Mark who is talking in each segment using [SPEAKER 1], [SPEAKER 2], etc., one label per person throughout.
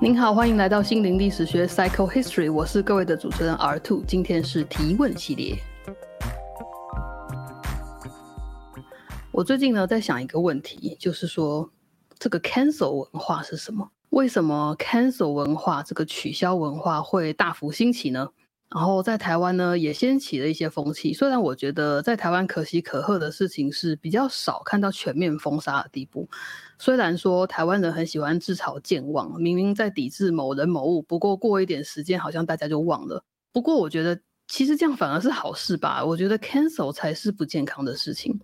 [SPEAKER 1] 您好，欢迎来到心灵历史学 （Psycho History），我是各位的主持人 R Two，今天是提问系列。我最近呢在想一个问题，就是说这个 cancel 文化是什么？为什么 cancel 文化这个取消文化会大幅兴起呢？然后在台湾呢也掀起了一些风气。虽然我觉得在台湾可喜可贺的事情是比较少看到全面封杀的地步。虽然说台湾人很喜欢自嘲健忘，明明在抵制某人某物，不过过一点时间好像大家就忘了。不过我觉得其实这样反而是好事吧。我觉得 cancel 才是不健康的事情。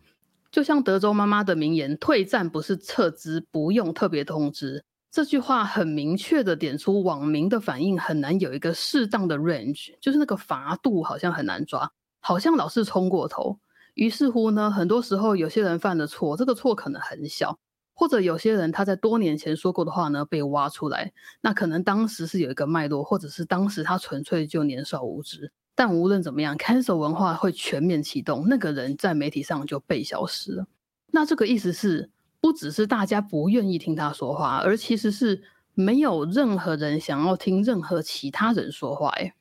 [SPEAKER 1] 就像德州妈妈的名言：“退战不是撤资，不用特别通知。”这句话很明确的点出网民的反应很难有一个适当的 range，就是那个罚度好像很难抓，好像老是冲过头。于是乎呢，很多时候有些人犯的错，这个错可能很小。或者有些人他在多年前说过的话呢被挖出来，那可能当时是有一个脉络，或者是当时他纯粹就年少无知。但无论怎么样，cancel 文化会全面启动，那个人在媒体上就被消失了。那这个意思是，不只是大家不愿意听他说话，而其实是没有任何人想要听任何其他人说话。哎，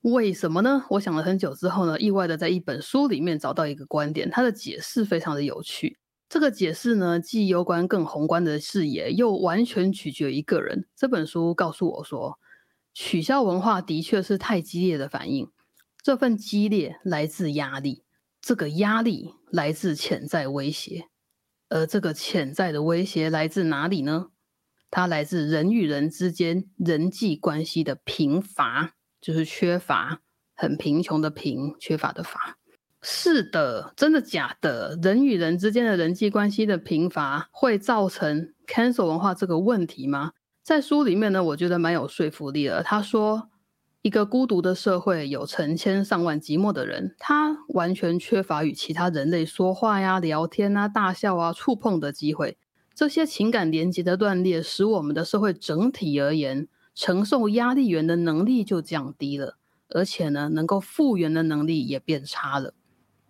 [SPEAKER 1] 为什么呢？我想了很久之后呢，意外的在一本书里面找到一个观点，它的解释非常的有趣。这个解释呢，既攸关更宏观的视野，又完全取决于一个人。这本书告诉我说，取消文化的确是太激烈的反应。这份激烈来自压力，这个压力来自潜在威胁，而这个潜在的威胁来自哪里呢？它来自人与人之间人际关系的贫乏，就是缺乏，很贫穷的贫，缺乏的乏。是的，真的假的？人与人之间的人际关系的贫乏会造成 cancel 文化这个问题吗？在书里面呢，我觉得蛮有说服力的。他说，一个孤独的社会有成千上万寂寞的人，他完全缺乏与其他人类说话呀、聊天啊、大笑啊、触碰的机会。这些情感连接的断裂，使我们的社会整体而言，承受压力源的能力就降低了，而且呢，能够复原的能力也变差了。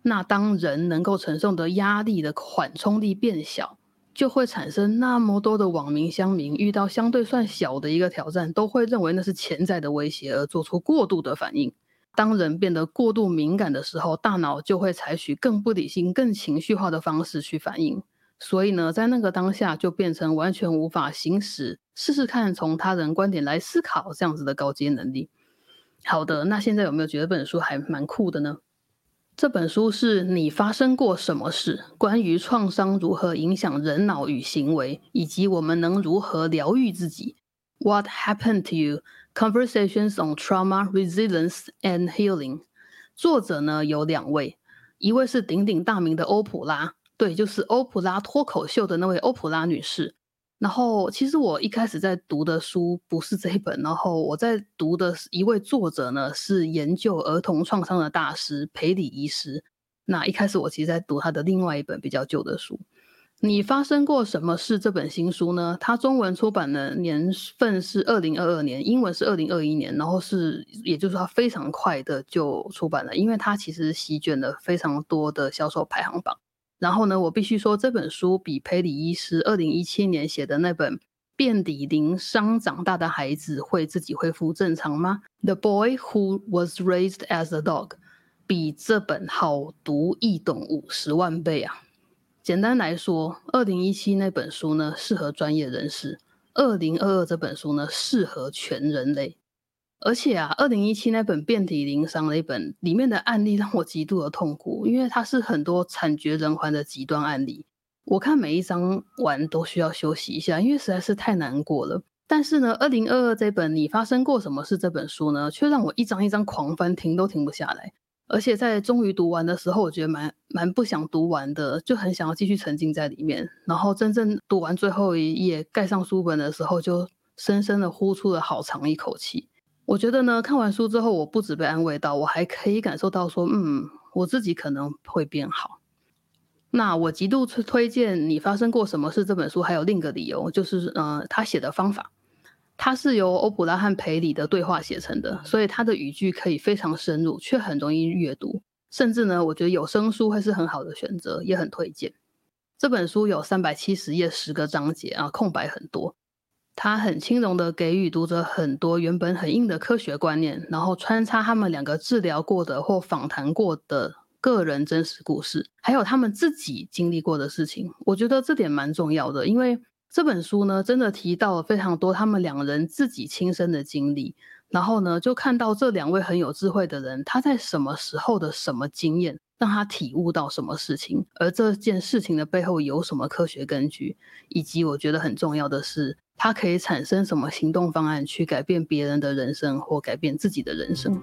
[SPEAKER 1] 那当人能够承受的压力的缓冲力变小，就会产生那么多的网民乡民遇到相对算小的一个挑战，都会认为那是潜在的威胁而做出过度的反应。当人变得过度敏感的时候，大脑就会采取更不理性、更情绪化的方式去反应。所以呢，在那个当下就变成完全无法行使试试看从他人观点来思考这样子的高阶能力。好的，那现在有没有觉得这本书还蛮酷的呢？这本书是你发生过什么事？关于创伤如何影响人脑与行为，以及我们能如何疗愈自己。What happened to you? Conversations on trauma, resilience and healing。作者呢有两位，一位是鼎鼎大名的欧普拉，对，就是欧普拉脱口秀的那位欧普拉女士。然后，其实我一开始在读的书不是这一本，然后我在读的一位作者呢是研究儿童创伤的大师培里医师。那一开始我其实在读他的另外一本比较旧的书。你发生过什么事？这本新书呢？它中文出版的年份是二零二二年，英文是二零二一年，然后是也就是说它非常快的就出版了，因为它其实席卷了非常多的销售排行榜。然后呢，我必须说这本书比佩里医师二零一七年写的那本《遍体鳞伤长大的孩子会自己恢复正常吗》（The Boy Who Was Raised as a Dog） 比这本好读易懂五十万倍啊！简单来说，二零一七那本书呢适合专业人士，二零二二这本书呢适合全人类。而且啊，二零一七那本遍体鳞伤的一本里面的案例让我极度的痛苦，因为它是很多惨绝人寰的极端案例。我看每一章完都需要休息一下，因为实在是太难过了。但是呢，二零二二这本你发生过什么事这本书呢，却让我一张一张狂翻，停都停不下来。而且在终于读完的时候，我觉得蛮蛮不想读完的，就很想要继续沉浸在里面。然后真正读完最后一页，盖上书本的时候，就深深的呼出了好长一口气。我觉得呢，看完书之后，我不止被安慰到，我还可以感受到说，嗯，我自己可能会变好。那我极度推推荐你发生过什么事这本书，还有另一个理由，就是呃，他写的方法，它是由欧普拉和培里的对话写成的，所以他的语句可以非常深入，却很容易阅读。甚至呢，我觉得有声书会是很好的选择，也很推荐。这本书有三百七十页，十个章节啊，空白很多。他很轻容的给予读者很多原本很硬的科学观念，然后穿插他们两个治疗过的或访谈过的个人真实故事，还有他们自己经历过的事情。我觉得这点蛮重要的，因为这本书呢，真的提到了非常多他们两人自己亲身的经历，然后呢，就看到这两位很有智慧的人，他在什么时候的什么经验。让他体悟到什么事情，而这件事情的背后有什么科学根据，以及我觉得很重要的是，它可以产生什么行动方案去改变别人的人生或改变自己的人生。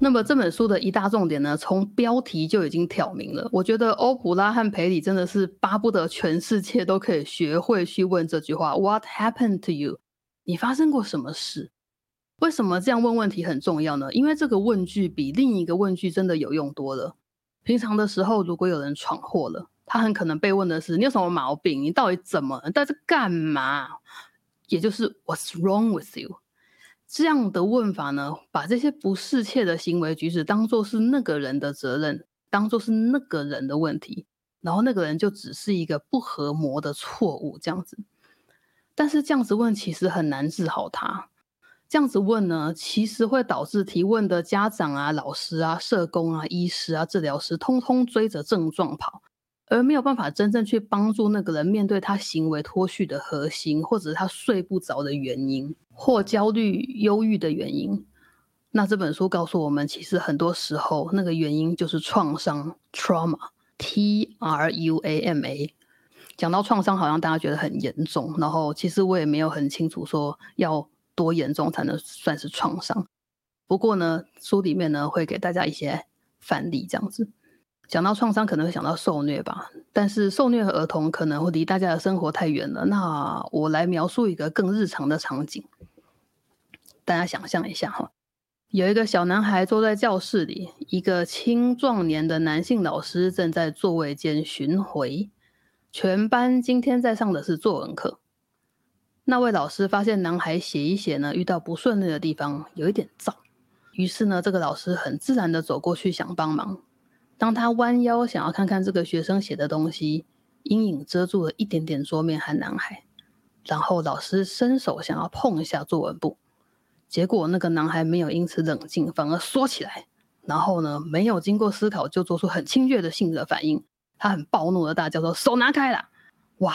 [SPEAKER 1] 那么这本书的一大重点呢，从标题就已经挑明了。我觉得欧普拉和培里真的是巴不得全世界都可以学会去问这句话：What happened to you？你发生过什么事？为什么这样问问题很重要呢？因为这个问句比另一个问句真的有用多了。平常的时候，如果有人闯祸了，他很可能被问的是：你有什么毛病？你到底怎么？你在这干嘛？也就是 What's wrong with you？这样的问法呢，把这些不适切的行为举止当做是那个人的责任，当做是那个人的问题，然后那个人就只是一个不合模的错误这样子。但是这样子问其实很难治好他。这样子问呢，其实会导致提问的家长啊、老师啊、社工啊、医师啊、治疗师，通通追着症状跑。而没有办法真正去帮助那个人面对他行为脱序的核心，或者是他睡不着的原因，或焦虑、忧郁的原因。那这本书告诉我们，其实很多时候那个原因就是创伤 （trauma），T R U A M A。讲到创伤，好像大家觉得很严重，然后其实我也没有很清楚说要多严重才能算是创伤。不过呢，书里面呢会给大家一些范例，这样子。讲到创伤，可能会想到受虐吧，但是受虐和儿童可能会离大家的生活太远了。那我来描述一个更日常的场景，大家想象一下哈，有一个小男孩坐在教室里，一个青壮年的男性老师正在座位间巡回，全班今天在上的是作文课。那位老师发现男孩写一写呢，遇到不顺利的地方，有一点燥，于是呢，这个老师很自然的走过去想帮忙。当他弯腰想要看看这个学生写的东西，阴影遮住了一点点桌面和男孩。然后老师伸手想要碰一下作文簿，结果那个男孩没有因此冷静，反而缩起来。然后呢，没有经过思考就做出很侵略的性格反应。他很暴怒的大叫说：“手拿开了！”哇，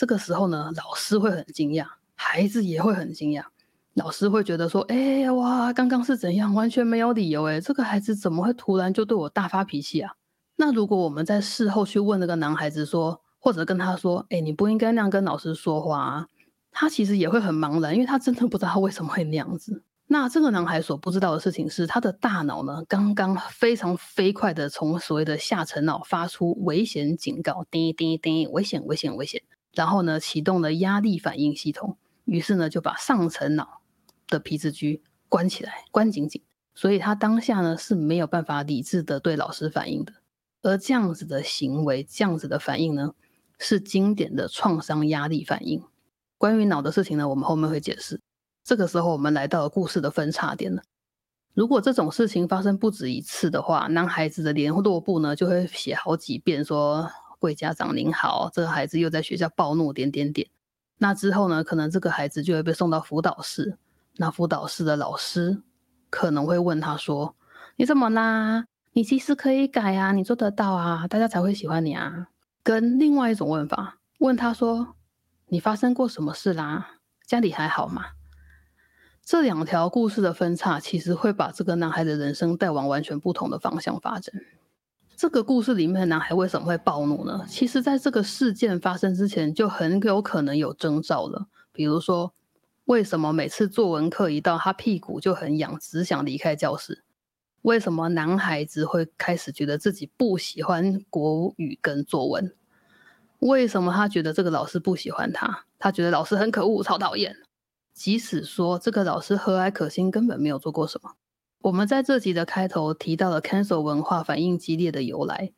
[SPEAKER 1] 这个时候呢，老师会很惊讶，孩子也会很惊讶。老师会觉得说：“哎哇，刚刚是怎样？完全没有理由哎，这个孩子怎么会突然就对我大发脾气啊？”那如果我们在事后去问那个男孩子说，或者跟他说：“哎，你不应该那样跟老师说话。”啊，他其实也会很茫然，因为他真的不知道他为什么会那样子。那这个男孩所不知道的事情是，他的大脑呢，刚刚非常飞快的从所谓的下层脑发出危险警告，叮叮叮，危险危险危险，然后呢，启动了压力反应系统，于是呢，就把上层脑。的皮质区关起来，关紧紧，所以他当下呢是没有办法理智的对老师反应的。而这样子的行为，这样子的反应呢，是经典的创伤压力反应。关于脑的事情呢，我们后面会解释。这个时候，我们来到了故事的分叉点了。如果这种事情发生不止一次的话，男孩子的联络簿呢就会写好几遍，说：“贵家长您好，这个孩子又在学校暴怒，点点点。”那之后呢，可能这个孩子就会被送到辅导室。那辅导室的老师可能会问他说：“你怎么啦？你其实可以改啊，你做得到啊，大家才会喜欢你啊。”跟另外一种问法问他说：“你发生过什么事啦？家里还好吗？”这两条故事的分叉，其实会把这个男孩的人生带往完全不同的方向发展。这个故事里面的男孩为什么会暴怒呢？其实，在这个事件发生之前，就很有可能有征兆了，比如说。为什么每次作文课一到，他屁股就很痒，只想离开教室？为什么男孩子会开始觉得自己不喜欢国语跟作文？为什么他觉得这个老师不喜欢他？他觉得老师很可恶，超讨厌。即使说这个老师和蔼可亲，根本没有做过什么。我们在这集的开头提到了 cancel 文化反应激烈的由来，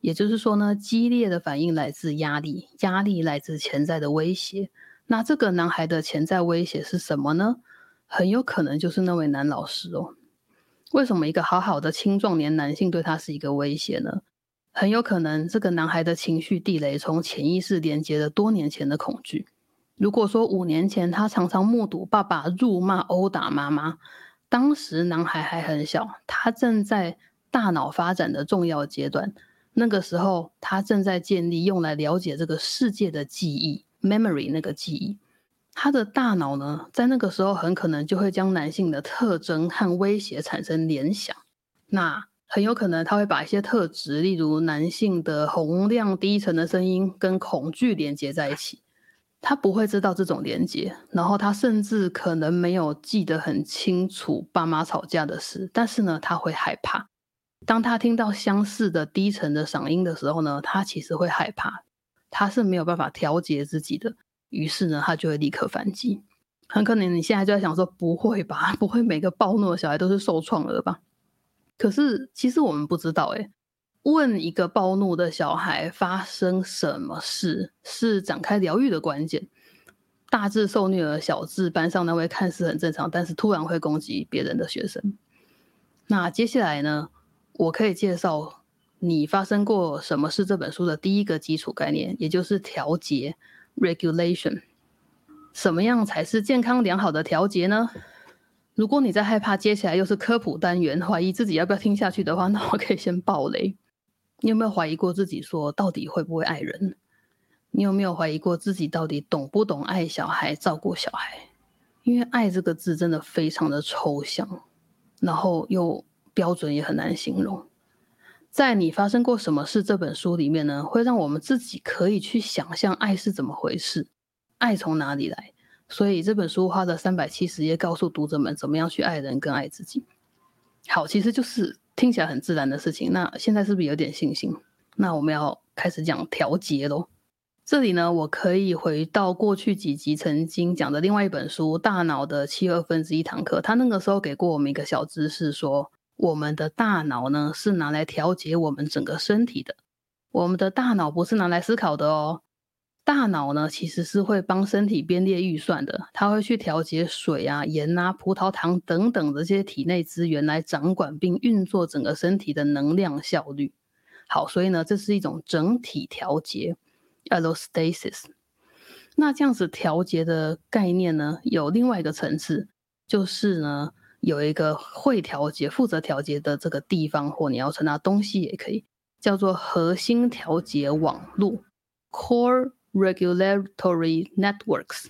[SPEAKER 1] 也就是说呢，激烈的反应来自压力，压力来自潜在的威胁。那这个男孩的潜在威胁是什么呢？很有可能就是那位男老师哦。为什么一个好好的青壮年男性对他是一个威胁呢？很有可能这个男孩的情绪地雷从潜意识连接了多年前的恐惧。如果说五年前他常常目睹爸爸辱骂、殴打妈妈，当时男孩还很小，他正在大脑发展的重要阶段。那个时候，他正在建立用来了解这个世界的记忆 （memory） 那个记忆。他的大脑呢，在那个时候很可能就会将男性的特征和威胁产生联想。那很有可能他会把一些特质，例如男性的洪亮低沉的声音，跟恐惧连接在一起。他不会知道这种连接，然后他甚至可能没有记得很清楚爸妈吵架的事，但是呢，他会害怕。当他听到相似的低沉的嗓音的时候呢，他其实会害怕，他是没有办法调节自己的，于是呢，他就会立刻反击。很可能你现在就在想说，不会吧？不会每个暴怒的小孩都是受创了吧？可是其实我们不知道，诶问一个暴怒的小孩发生什么事，是展开疗愈的关键。大致受虐儿，小智班上那位看似很正常，但是突然会攻击别人的学生。那接下来呢？我可以介绍你发生过什么事这本书的第一个基础概念，也就是调节 （regulation）。什么样才是健康良好的调节呢？如果你在害怕接下来又是科普单元，怀疑自己要不要听下去的话，那我可以先爆雷。你有没有怀疑过自己说到底会不会爱人？你有没有怀疑过自己到底懂不懂爱小孩、照顾小孩？因为“爱”这个字真的非常的抽象，然后又标准也很难形容。在你发生过什么事这本书里面呢，会让我们自己可以去想象爱是怎么回事，爱从哪里来。所以这本书花了三百七十页，告诉读者们怎么样去爱人跟爱自己。好，其实就是。听起来很自然的事情，那现在是不是有点信心？那我们要开始讲调节喽。这里呢，我可以回到过去几集曾经讲的另外一本书《大脑的七二分之一堂课》，他那个时候给过我们一个小知识，说我们的大脑呢是拿来调节我们整个身体的，我们的大脑不是拿来思考的哦。大脑呢，其实是会帮身体编列预算的，它会去调节水啊、盐啊、葡萄糖等等这些体内资源，来掌管并运作整个身体的能量效率。好，所以呢，这是一种整体调节 （allostasis）。那这样子调节的概念呢，有另外一个层次，就是呢，有一个会调节、负责调节的这个地方，或你要称它东西也可以，叫做核心调节网络 （core）。Regulatory networks，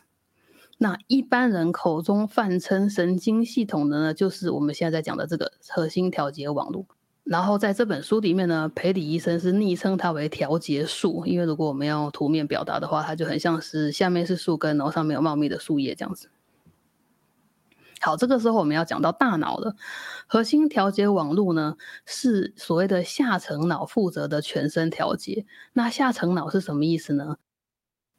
[SPEAKER 1] 那一般人口中泛称神经系统的呢，就是我们现在在讲的这个核心调节网络。然后在这本书里面呢，培里医生是昵称它为调节树，因为如果我们要图面表达的话，它就很像是下面是树根，然后上面有茂密的树叶这样子。好，这个时候我们要讲到大脑了。核心调节网络呢，是所谓的下层脑负责的全身调节。那下层脑是什么意思呢？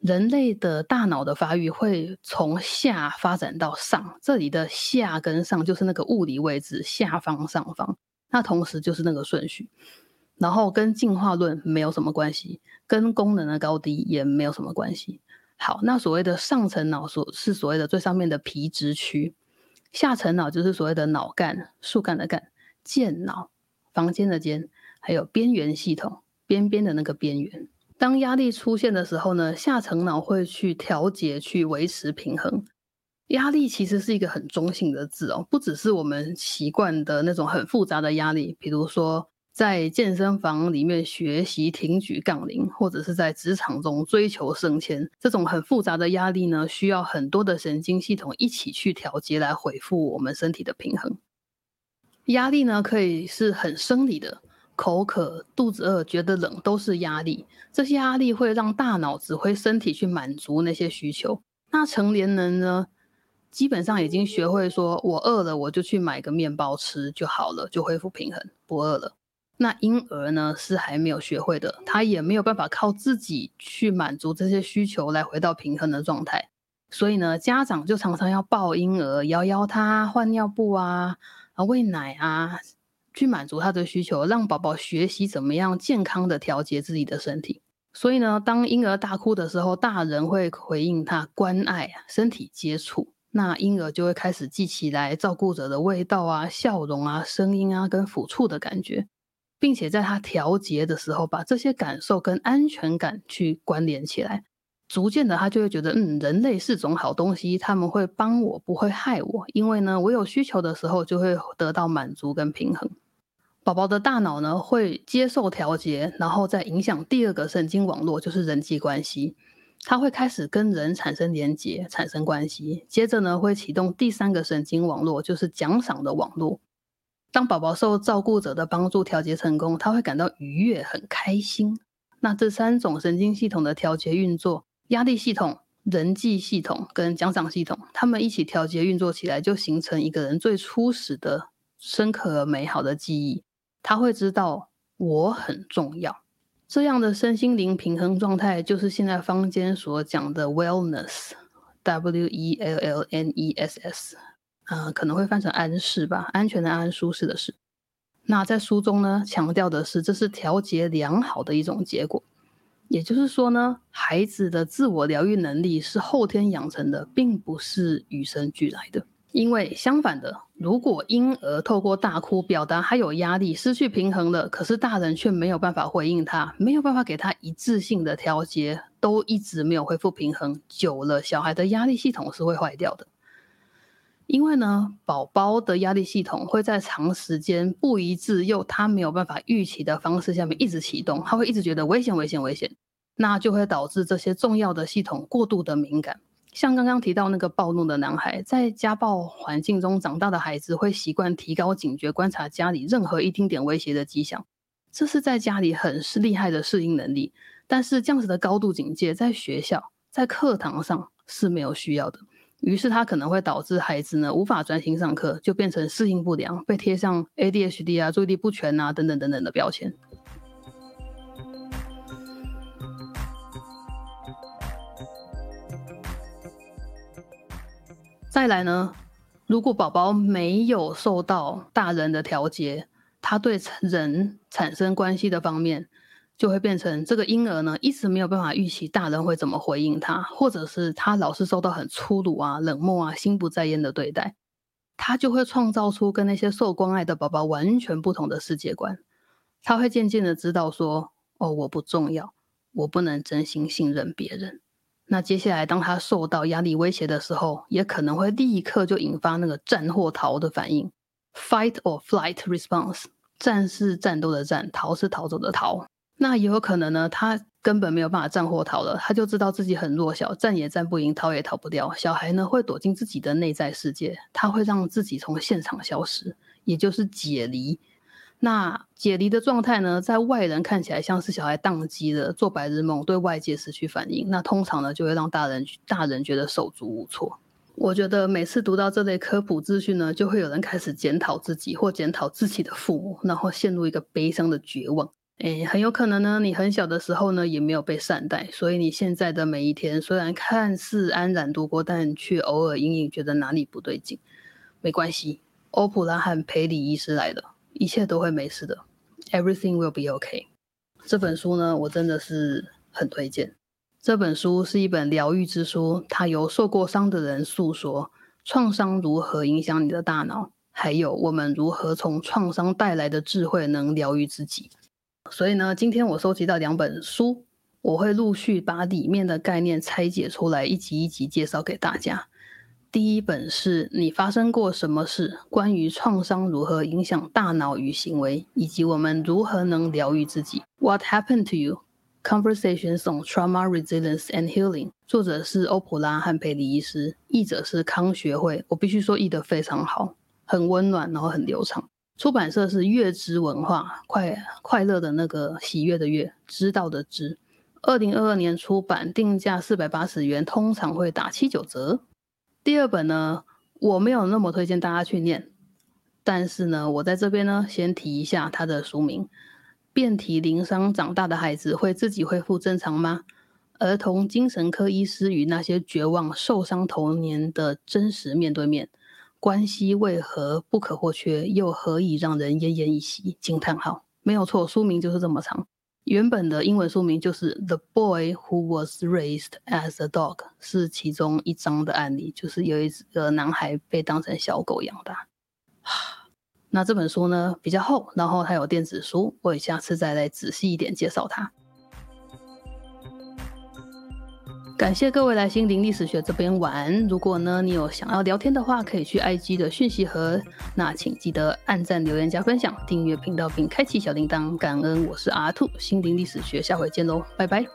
[SPEAKER 1] 人类的大脑的发育会从下发展到上，这里的下跟上就是那个物理位置，下方、上方，那同时就是那个顺序，然后跟进化论没有什么关系，跟功能的高低也没有什么关系。好，那所谓的上层脑所是所谓的最上面的皮质区，下层脑就是所谓的脑干、树干的干、间脑、房间的间，还有边缘系统，边边的那个边缘。当压力出现的时候呢，下层脑会去调节、去维持平衡。压力其实是一个很中性的字哦，不只是我们习惯的那种很复杂的压力，比如说在健身房里面学习挺举杠铃，或者是在职场中追求升迁，这种很复杂的压力呢，需要很多的神经系统一起去调节来恢复我们身体的平衡。压力呢，可以是很生理的。口渴、肚子饿、觉得冷，都是压力。这些压力会让大脑指挥身体去满足那些需求。那成年人呢，基本上已经学会说：“我饿了，我就去买个面包吃就好了，就恢复平衡，不饿了。”那婴儿呢，是还没有学会的，他也没有办法靠自己去满足这些需求来回到平衡的状态。所以呢，家长就常常要抱婴儿，摇摇他，换尿布啊，啊，喂奶啊。去满足他的需求，让宝宝学习怎么样健康的调节自己的身体。所以呢，当婴儿大哭的时候，大人会回应他关爱、身体接触。那婴儿就会开始记起来照顾者的味道啊、笑容啊、声音啊跟抚触的感觉，并且在他调节的时候，把这些感受跟安全感去关联起来。逐渐的，他就会觉得，嗯，人类是种好东西，他们会帮我，不会害我，因为呢，我有需求的时候就会得到满足跟平衡。宝宝的大脑呢会接受调节，然后再影响第二个神经网络，就是人际关系，他会开始跟人产生连结，产生关系。接着呢会启动第三个神经网络，就是奖赏的网络。当宝宝受照顾者的帮助调节成功，他会感到愉悦，很开心。那这三种神经系统的调节运作。压力系统、人际系统跟奖赏系统，他们一起调节运作起来，就形成一个人最初始的深刻而美好的记忆。他会知道我很重要，这样的身心灵平衡状态，就是现在坊间所讲的 wellness，W E L L N E S S，呃，可能会翻成安适吧，安全的安，舒适的适。那在书中呢，强调的是，这是调节良好的一种结果。也就是说呢，孩子的自我疗愈能力是后天养成的，并不是与生俱来的。因为相反的，如果婴儿透过大哭表达他有压力、失去平衡了，可是大人却没有办法回应他，没有办法给他一致性的调节，都一直没有恢复平衡，久了小孩的压力系统是会坏掉的。因为呢，宝宝的压力系统会在长时间不一致又他没有办法预期的方式下面一直启动，他会一直觉得危险、危险、危险，那就会导致这些重要的系统过度的敏感。像刚刚提到那个暴怒的男孩，在家暴环境中长大的孩子会习惯提高警觉，观察家里任何一丁点威胁的迹象，这是在家里很是厉害的适应能力。但是这样子的高度警戒，在学校、在课堂上是没有需要的。于是他可能会导致孩子呢无法专心上课，就变成适应不良，被贴上 ADHD 啊、注意力不全啊等等等等的标签。再来呢，如果宝宝没有受到大人的调节，他对人产生关系的方面。就会变成这个婴儿呢，一直没有办法预期大人会怎么回应他，或者是他老是受到很粗鲁啊、冷漠啊、心不在焉的对待，他就会创造出跟那些受关爱的宝宝完全不同的世界观。他会渐渐的知道说，哦，我不重要，我不能真心信任别人。那接下来当他受到压力威胁的时候，也可能会立刻就引发那个战或逃的反应，fight or flight response。战是战斗的战，逃是逃走的逃。那也有可能呢，他根本没有办法战或逃了，他就知道自己很弱小，战也战不赢，逃也逃不掉。小孩呢会躲进自己的内在世界，他会让自己从现场消失，也就是解离。那解离的状态呢，在外人看起来像是小孩宕机了，做白日梦，对外界失去反应。那通常呢，就会让大人大人觉得手足无措。我觉得每次读到这类科普资讯呢，就会有人开始检讨自己或检讨自己的父母，然后陷入一个悲伤的绝望。诶，很有可能呢，你很小的时候呢，也没有被善待，所以你现在的每一天虽然看似安然度过，但却偶尔隐隐觉得哪里不对劲。没关系，欧普拉和培里医师来了，一切都会没事的。Everything will be okay。这本书呢，我真的是很推荐。这本书是一本疗愈之书，它由受过伤的人诉说创伤如何影响你的大脑，还有我们如何从创伤带来的智慧能疗愈自己。所以呢，今天我收集到两本书，我会陆续把里面的概念拆解出来，一集一集介绍给大家。第一本是你发生过什么事？关于创伤如何影响大脑与行为，以及我们如何能疗愈自己。What happened to you? Conversations on Trauma Resilience and Healing。作者是欧普拉和佩里医师，译者是康学会。我必须说译得非常好，很温暖，然后很流畅。出版社是月之文化，快快乐的那个喜悦的悦，知道的知。二零二二年出版，定价四百八十元，通常会打七九折。第二本呢，我没有那么推荐大家去念，但是呢，我在这边呢，先提一下它的书名：遍体鳞伤长大的孩子会自己恢复正常吗？儿童精神科医师与那些绝望受伤童年的真实面对面。关系为何不可或缺，又何以让人奄奄一息？惊叹号！没有错，书名就是这么长。原本的英文书名就是《The Boy Who Was Raised as a Dog》，是其中一章的案例，就是有一个男孩被当成小狗养大。那这本书呢比较厚，然后它有电子书，我下次再来仔细一点介绍它。感谢各位来心灵历史学这边玩。如果呢你有想要聊天的话，可以去 IG 的讯息盒。那请记得按赞、留言、加分享、订阅频道并开启小铃铛。感恩，我是阿兔，心灵历史学，下回见喽，拜拜。